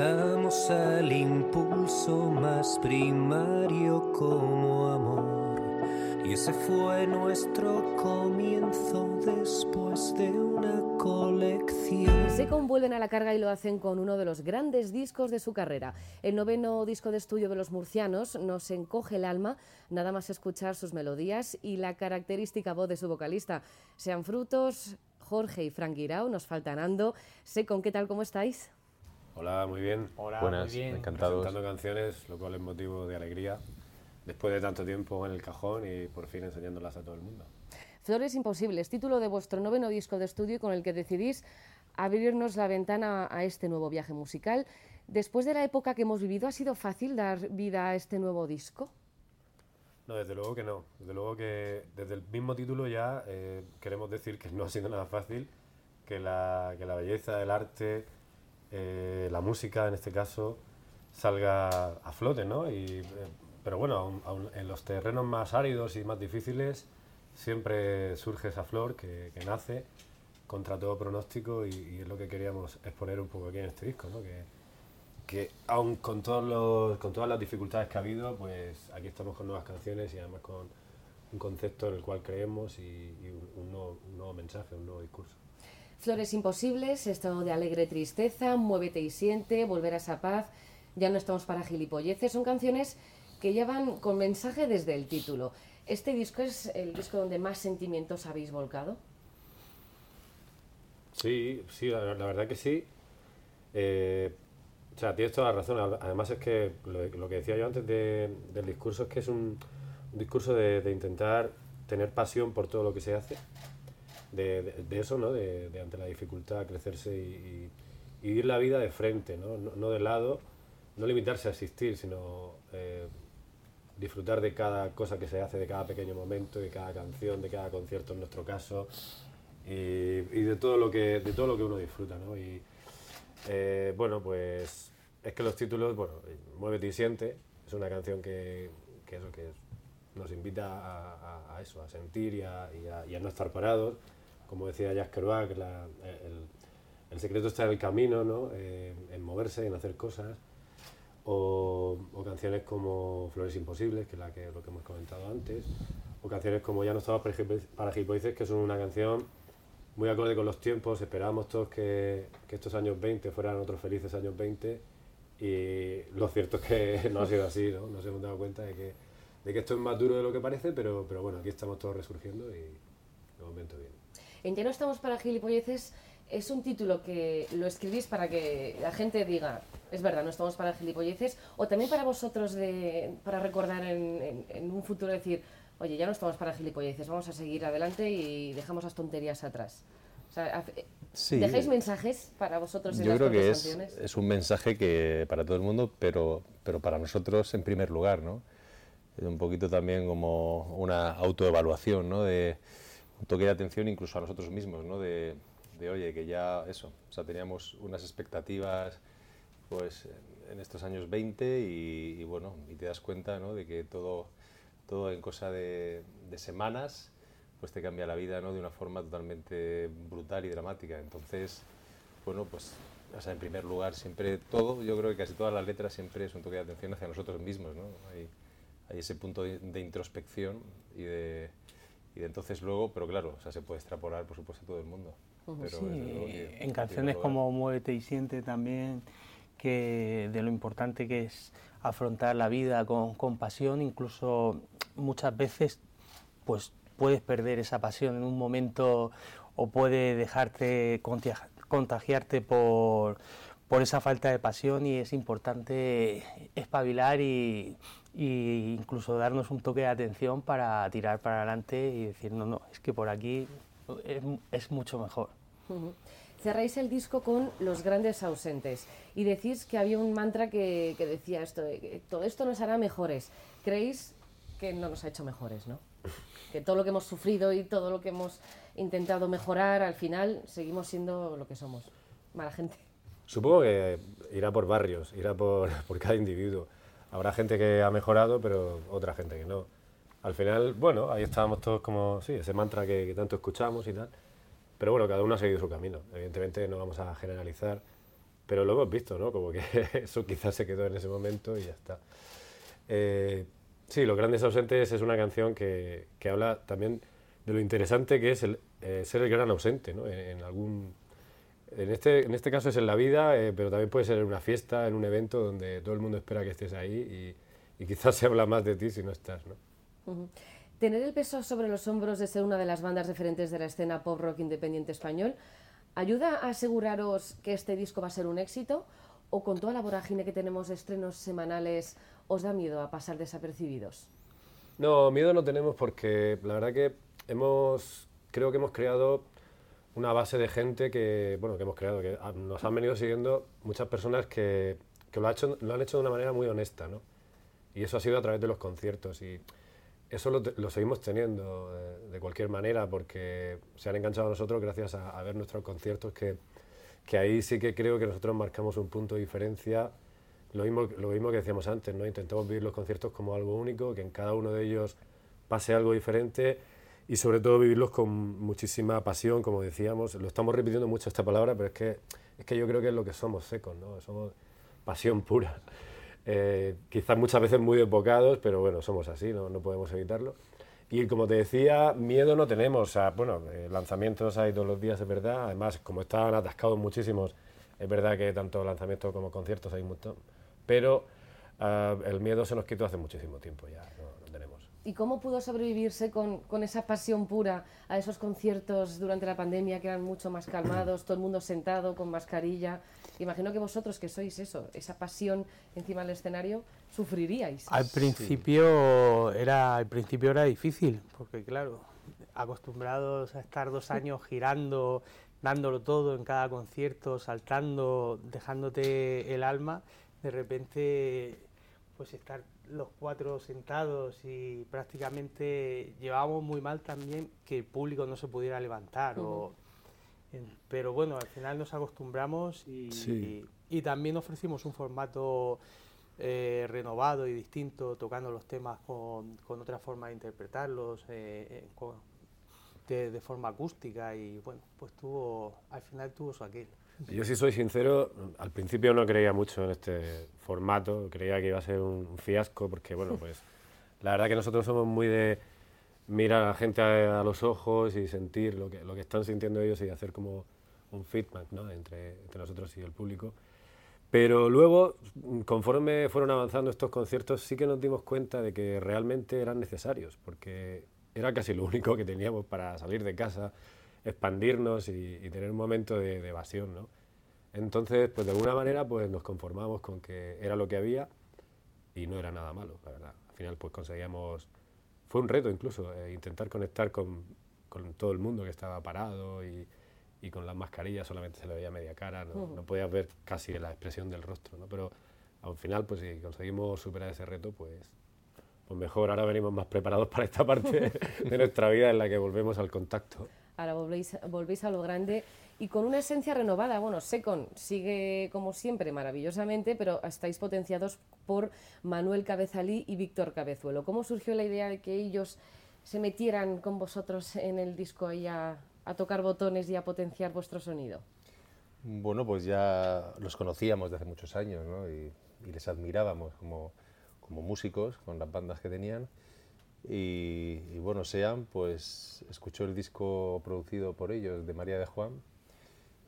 Al impulso más primario como amor. Y ese fue nuestro comienzo después de una colección. Secon vuelven a la carga y lo hacen con uno de los grandes discos de su carrera. El noveno disco de estudio de los murcianos nos encoge el alma nada más escuchar sus melodías y la característica voz de su vocalista. Sean frutos, Jorge y Frank Guirao, nos faltan Ando. Secon, ¿qué tal? ¿Cómo estáis? Hola, muy bien. Hola, Buenas, muy bien. encantados. Presentando canciones, lo cual es motivo de alegría. Después de tanto tiempo en el cajón y por fin enseñándolas a todo el mundo. Flores Imposibles, título de vuestro noveno disco de estudio con el que decidís abrirnos la ventana a este nuevo viaje musical. Después de la época que hemos vivido, ¿ha sido fácil dar vida a este nuevo disco? No, desde luego que no. Desde luego que desde el mismo título ya eh, queremos decir que no ha sido nada fácil, que la, que la belleza, el arte, eh, la música en este caso, salga a flote, ¿no? Y, eh, pero bueno, aun- en los terrenos más áridos y más difíciles siempre surge esa flor que, nace contra todo pronóstico y, es lo que queríamos exponer un poco aquí en este disco, ¿no? Que, que aun con, todos los, con todas las dificultades que ha habido, pues aquí estamos con nuevas canciones y además con un concepto en el cual creemos y, un nuevo, un nuevo mensaje, un nuevo discurso. Flores Imposibles, estado de alegre tristeza, Muévete y siente, Volver a esa paz, Ya no estamos para gilipolleces, son canciones que llevan con mensaje desde el título. ¿Este disco es el disco donde más sentimientos habéis volcado? Sí, sí, la, la verdad que sí. Eh, o sea, tienes toda la razón. Ad- Además es que lo, lo que decía yo antes de- del discurso es que es un, discurso de intentar tener pasión por todo lo que se hace. De, eso, ¿no? De, ante la dificultad crecerse y, y- vivir la vida de frente, ¿no? No, de lado, no limitarse a asistir, sino eh, disfrutar de cada cosa que se hace, de cada pequeño momento, de cada canción, de cada concierto en nuestro caso y, de todo lo que de todo lo que uno disfruta ¿no? y eh, bueno pues es que los títulos bueno muévete y siente es una canción que, que eso que nos invita a, eso a sentir y a no estar parados como decía Jacques Kerouac el, secreto está en el camino ¿no? Eh, en moverse en hacer cosas o, canciones como Flores Imposibles, que es la que, lo que hemos comentado antes, o canciones como Ya no estamos para gilipolleces, que son una canción muy acorde con los tiempos, esperábamos todos que, que estos años 20 fueran otros felices años 20 y lo cierto es que no ha sido así, ¿no? Nos hemos dado cuenta de que, de que esto es más duro de lo que parece, pero, pero bueno, aquí estamos todos resurgiendo y de momento bien. En Ya no estamos para gilipolleces es un título que lo escribís para que la gente diga, es verdad, no estamos para gilipolleces, o también para vosotros de, para recordar en, en- en un futuro decir, oye, ya no estamos para gilipolleces, vamos a seguir adelante y dejamos las tonterías atrás. O sea, hace- Sí. ¿Dejáis mensajes para vosotros en Yo las creo que es, es un mensaje que para todo el mundo, pero, pero para nosotros en primer lugar, ¿no? Es un poquito también como una autoevaluación, ¿no? De un toque de atención incluso a nosotros mismos, ¿no? De, de, oye, que ya eso, o sea, teníamos unas expectativas pues en- estos años 20 y, bueno, y te das cuenta, ¿no? De que todo, todo en cosa de, semanas pues te cambia la vida, ¿no? De una forma totalmente brutal y dramática. Entonces, bueno, pues, o sea, en primer lugar, siempre todo, yo creo que casi todas las letras siempre es un toque de atención hacia nosotros mismos, ¿no? Hay, hay ese punto de, de introspección y de, y de entonces luego, pero claro, o sea, se puede extrapolar, por supuesto, a todo el mundo. Pero Sí, desde luego que, en canciones como Muévete y Siente también, que de lo importante que es afrontar la vida con, con pasión, incluso muchas veces pues puedes perder esa pasión en un momento o puede dejarte contagiarte por, por esa falta de pasión y es importante espabilar y, incluso darnos un toque de atención para tirar para adelante y decir, no, no, es que por aquí es, mucho mejor. Cerráis el disco con Los grandes ausentes y decís que había un mantra que, decía esto, que todo esto nos hará mejores. ¿Creéis que no nos ha hecho mejores, no? Que todo lo que hemos sufrido y todo lo que hemos intentado mejorar, al final seguimos siendo lo que somos, mala gente. Supongo que irá por barrios, irá por, por cada individuo. Habrá gente que ha mejorado, pero otra gente que no. Al final, bueno, ahí estábamos todos como, sí, ese mantra que, tanto escuchamos y tal. Pero bueno, cada uno ha seguido su camino. Evidentemente no vamos a generalizar, pero lo hemos visto, ¿no? Como que eso quizás se quedó en ese momento y ya está. Eh, sí, Los Grandes Ausentes es una canción que, que habla también de lo interesante que es el, eh, ser el gran ausente, ¿no? en algún en este, en este caso es en la vida, eh, pero también puede ser en una fiesta, en un evento donde todo el mundo espera que estés ahí y, quizás se habla más de ti si no estás. ¿no? Tener el peso sobre los hombros de ser una de las bandas referentes de la escena pop rock independiente español, ¿ayuda a aseguraros que este disco va a ser un éxito? ¿O con toda la vorágine que tenemos de estrenos semanales, os da miedo a pasar desapercibidos? No, miedo no tenemos porque la verdad que hemos, creo que hemos creado una base de gente que, bueno, que hemos creado, que nos han venido siguiendo muchas personas que, que lo, ha hecho, lo han hecho de una manera muy honesta, ¿no? Y eso ha sido a través de los conciertos y eso lo, seguimos teniendo de, cualquier manera porque se han enganchado a nosotros gracias a, ver nuestros conciertos que, que, ahí sí que creo que nosotros marcamos un punto de diferencia. Lo mismo, lo mismo que decíamos antes, ¿no? Intentamos vivir los conciertos como algo único, que en cada uno de ellos pase algo diferente y sobre todo vivirlos con muchísima pasión, como decíamos. Lo estamos repitiendo mucho esta palabra, pero es que, es que yo creo que es lo que somos secos, ¿no? Somos pasión pura. Eh, quizás muchas veces muy desbocados, pero bueno, somos así, no, no podemos evitarlo. Y como te decía, miedo no tenemos. O sea, bueno, eh, lanzamientos hay todos los días, es verdad. Además, como estaban atascados muchísimos, es verdad que tanto lanzamientos como conciertos hay un montón. Pero ah, el miedo se nos quitó hace muchísimo tiempo ya. ¿Y cómo pudo sobrevivirse con, con, esa pasión pura a esos conciertos durante la pandemia que eran mucho más calmados, todo el mundo sentado con mascarilla? Imagino que vosotros que sois eso, esa pasión encima del escenario, sufriríais. Al principio era al principio era difícil, porque claro, acostumbrados a estar dos años girando, dándolo todo en cada concierto, saltando, dejándote el alma, de repente pues estar los cuatro sentados y prácticamente llevábamos muy mal también que el público no se pudiera levantar. o, pero bueno, al final nos acostumbramos y, y, también ofrecimos un formato eh, renovado y distinto, tocando los temas con, con otra forma de interpretarlos, eh, eh, de, forma acústica y bueno, pues tuvo, al final tuvo su aquel. Yo si soy sincero, al principio no creía mucho en este formato, creía que iba a ser un fiasco porque, bueno, pues la verdad que nosotros somos muy de mirar a la gente a, los ojos y sentir lo que, lo que están sintiendo ellos y hacer como un feedback ¿no? entre, entre nosotros y el público. Pero luego, conforme fueron avanzando estos conciertos, sí que nos dimos cuenta de que realmente eran necesarios, porque era casi lo único que teníamos para salir de casa, expandirnos y, tener un momento de, evasión, ¿no? Entonces, pues de alguna manera, pues nos conformamos con que era lo que había y no era nada malo, la verdad. Al final, pues conseguíamos, fue un reto incluso, eh, intentar conectar con, con, todo el mundo que estaba parado y, y, con las mascarillas solamente se le veía media cara, no, no podías ver casi la expresión del rostro, ¿no? Pero al final, pues si conseguimos superar ese reto, pues, pues mejor, ahora venimos más preparados para esta parte de nuestra vida en la que volvemos al contacto ahora volvéis, volvéis a lo grande y con una esencia renovada. Bueno, Secon sigue como siempre maravillosamente, pero estáis potenciados por Manuel Cabezalí y Víctor Cabezuelo. ¿Cómo surgió la idea de que ellos se metieran con vosotros en el disco y a, tocar botones y a potenciar vuestro sonido? Bueno, pues ya los conocíamos de hace muchos años ¿no? y, les admirábamos como, como músicos con las bandas que tenían y, bueno, Sean pues escuchó el disco producido por ellos de María de Juan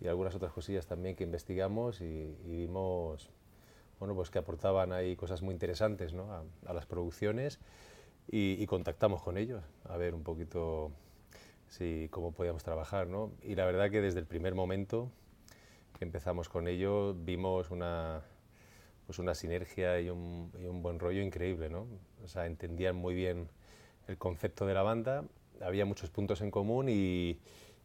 y algunas otras cosillas también que investigamos y, vimos bueno, pues que aportaban ahí cosas muy interesantes ¿no? a, las producciones y, contactamos con ellos a ver un poquito si, cómo podíamos trabajar. ¿no? Y la verdad que desde el primer momento que empezamos con ello, vimos una, pues una sinergia y un, y un buen rollo increíble, ¿no? O sea, entendían muy bien el concepto de la banda, había muchos puntos en común y,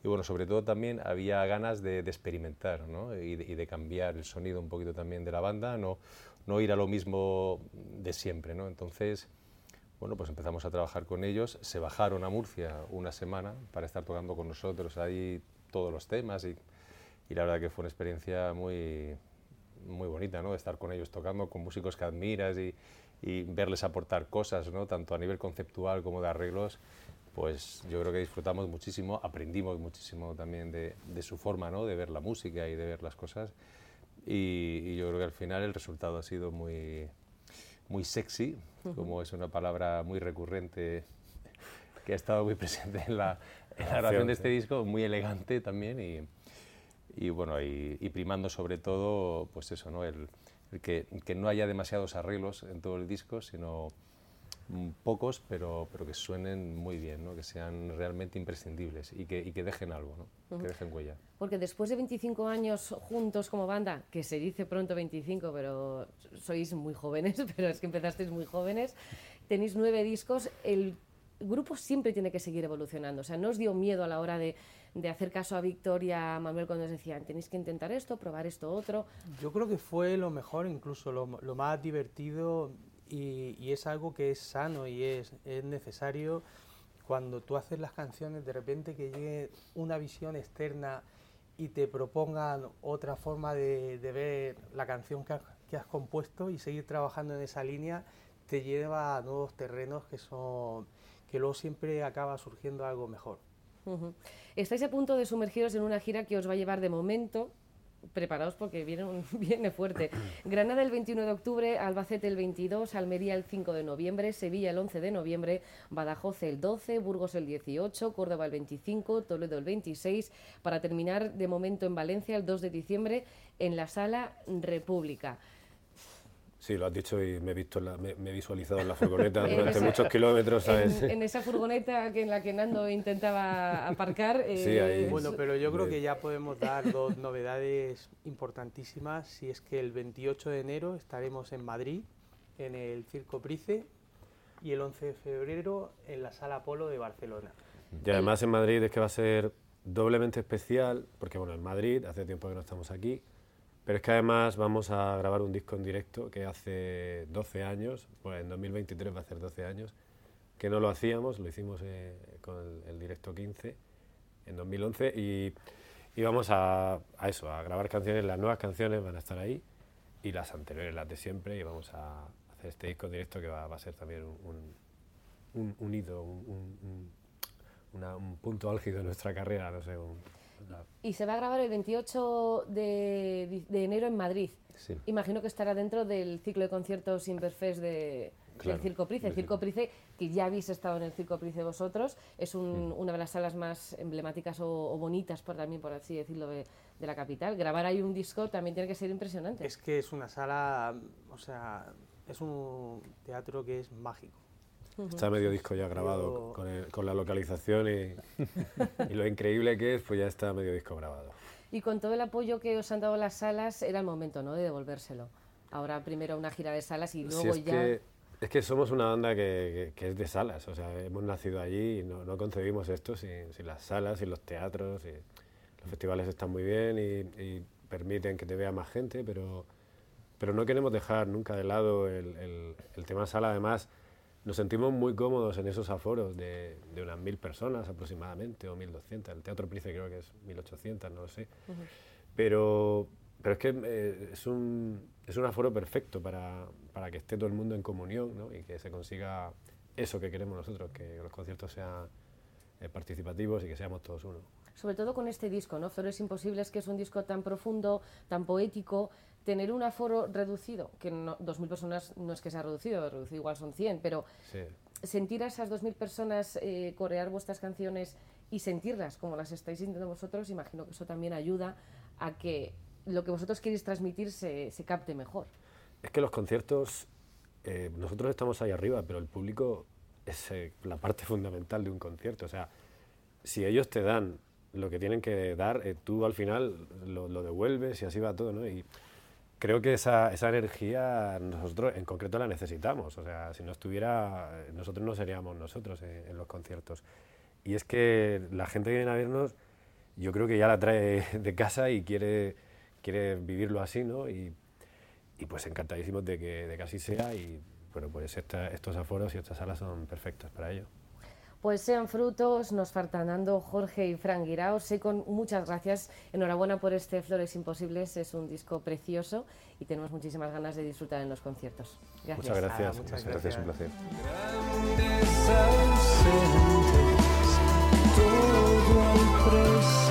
bueno, sobre todo también había ganas de, de experimentar ¿no? y, de, cambiar el sonido un poquito también de la banda, no, no ir a lo mismo de siempre. ¿no? Entonces, bueno, pues empezamos a trabajar con ellos, se bajaron a Murcia una semana para estar tocando con nosotros ahí todos los temas y la verdad que fue una experiencia muy, muy bonita, ¿no? estar con ellos tocando con músicos que admiras y, y verles aportar cosas, ¿no? tanto a nivel conceptual como de arreglos pues yo creo que disfrutamos muchísimo, aprendimos muchísimo también de, de su forma ¿no? de ver la música y de ver las cosas. Y, y, yo creo que al final el resultado ha sido muy, muy sexy, uh -huh. como es una palabra muy recurrente que ha estado muy presente en la, en la grabación de este disco, muy elegante también y, y bueno, y, y, primando sobre todo, pues eso, ¿no? el, el que, que no haya demasiados arreglos en todo el disco, sino pocos, pero, pero que suenen muy bien, ¿no? que sean realmente imprescindibles y que, y que dejen algo, ¿no? uh -huh. que dejen huella. Porque después de 25 años juntos como banda, que se dice pronto 25, pero sois muy jóvenes, pero es que empezasteis muy jóvenes, tenéis nueve discos, el grupo siempre tiene que seguir evolucionando, o sea, no os dio miedo a la hora de, de hacer caso a Victoria, a Manuel, cuando os decían, tenéis que intentar esto, probar esto otro. Yo creo que fue lo mejor, incluso lo, lo más divertido y, y, es algo que es sano y es, es, necesario cuando tú haces las canciones, de repente que llegue una visión externa y te propongan otra forma de, de ver la canción que has, que has, compuesto y seguir trabajando en esa línea, te lleva a nuevos terrenos que son que luego siempre acaba surgiendo algo mejor. Estáis a punto de sumergiros en una gira que os va a llevar de momento preparaos porque viene, un, viene fuerte. Granada el 21 de octubre, Albacete el 22, Almería el 5 de noviembre, Sevilla el 11 de noviembre, Badajoz el 12, Burgos el 18, Córdoba el 25, Toledo el 26, para terminar de momento en Valencia el 2 de diciembre en la Sala República. Sí, lo has dicho y me he, visto la, me, me, he visualizado en la furgoneta durante esa, muchos kilómetros, ¿sabes? En, en, esa furgoneta que en la que Nando intentaba aparcar. Eh, sí, ahí. Bueno, pero yo creo que ya podemos dar dos novedades importantísimas. Si es que el 28 de enero estaremos en Madrid, en el Circo Price, y el 11 de febrero en la Sala Polo de Barcelona. Y además en Madrid es que va a ser doblemente especial, porque bueno, en Madrid hace tiempo que no estamos aquí, pero es que además vamos a grabar un disco en directo que hace 12 años, bueno, en 2023 va a ser 12 años, que no lo hacíamos, lo hicimos eh, con el, directo 15 en 2011 y, y vamos a, a, eso, a grabar canciones, las nuevas canciones van a estar ahí y las anteriores, las de siempre, y vamos a hacer este disco en directo que va, va a ser también un, un, un hito, un, un, punto álgido en nuestra carrera, no sé, y se va a grabar el 28 de, de enero en Madrid. Sí. Imagino que estará dentro del ciclo de conciertos Inverfest de, claro, del Circo Price. El Circo Price, que ya habéis estado en el Circo Price vosotros, es un, mm. una de las salas más emblemáticas o, o, bonitas, por, también por así decirlo, de, de, la capital. Grabar ahí un disco también tiene que ser impresionante. Es que es una sala, o sea, es un teatro que es mágico. Está medio disco ya grabado con, el, con, la localización y, y, lo increíble que es, pues ya está medio disco grabado. Y con todo el apoyo que os han dado las salas, era el momento, ¿no?, de devolvérselo. Ahora primero una gira de salas y luego sí, es ya... Que, es que somos una banda que, que, que, es de salas, o sea, hemos nacido allí y no, no concebimos esto sin, sin, las salas, sin los teatros. Y los festivales están muy bien y, y, permiten que te vea más gente, pero, pero no queremos dejar nunca de lado el, el, el tema sala. Además, nos sentimos muy cómodos en esos aforos de, de unas mil personas aproximadamente, o 1.200. El Teatro Price creo que es 1.800, no lo sé. Uh -huh. Pero, pero es que eh, es, un, es un aforo perfecto para, para que esté todo el mundo en comunión ¿no? y que se consiga eso que queremos nosotros, que los conciertos sean eh, participativos y que seamos todos uno. Sobre todo con este disco, ¿no? Flores Imposibles, que es un disco tan profundo, tan poético, tener un aforo reducido, que no, 2.000 personas no es que sea reducido, reducido igual son 100, pero sí. sentir a esas 2.000 personas eh, corear vuestras canciones y sentirlas como las estáis sintiendo vosotros, imagino que eso también ayuda a que lo que vosotros queréis transmitir se, se capte mejor. Es que los conciertos, eh, nosotros estamos ahí arriba, pero el público es eh, la parte fundamental de un concierto. O sea, si ellos te dan lo que tienen que dar, eh, tú al final lo, lo, devuelves y así va todo, ¿no? Y creo que esa, esa, energía nosotros en concreto la necesitamos, o sea, si no estuviera, nosotros no seríamos nosotros en, en los conciertos. Y es que la gente que viene a vernos, yo creo que ya la trae de casa y quiere, quiere vivirlo así, ¿no? Y, y pues encantadísimos de que, de que así sea bueno, pues esta, estos aforos y estas salas son perfectos para ello. Pues sean frutos, nos faltanando Jorge y Fran Guirao. Sé con muchas gracias. Enhorabuena por este Flores Imposibles. Es un disco precioso y tenemos muchísimas ganas de disfrutar en los conciertos. Gracias. Muchas gracias. Ah, muchas gracias. gracias. Un placer. Grandes ausentes, todo al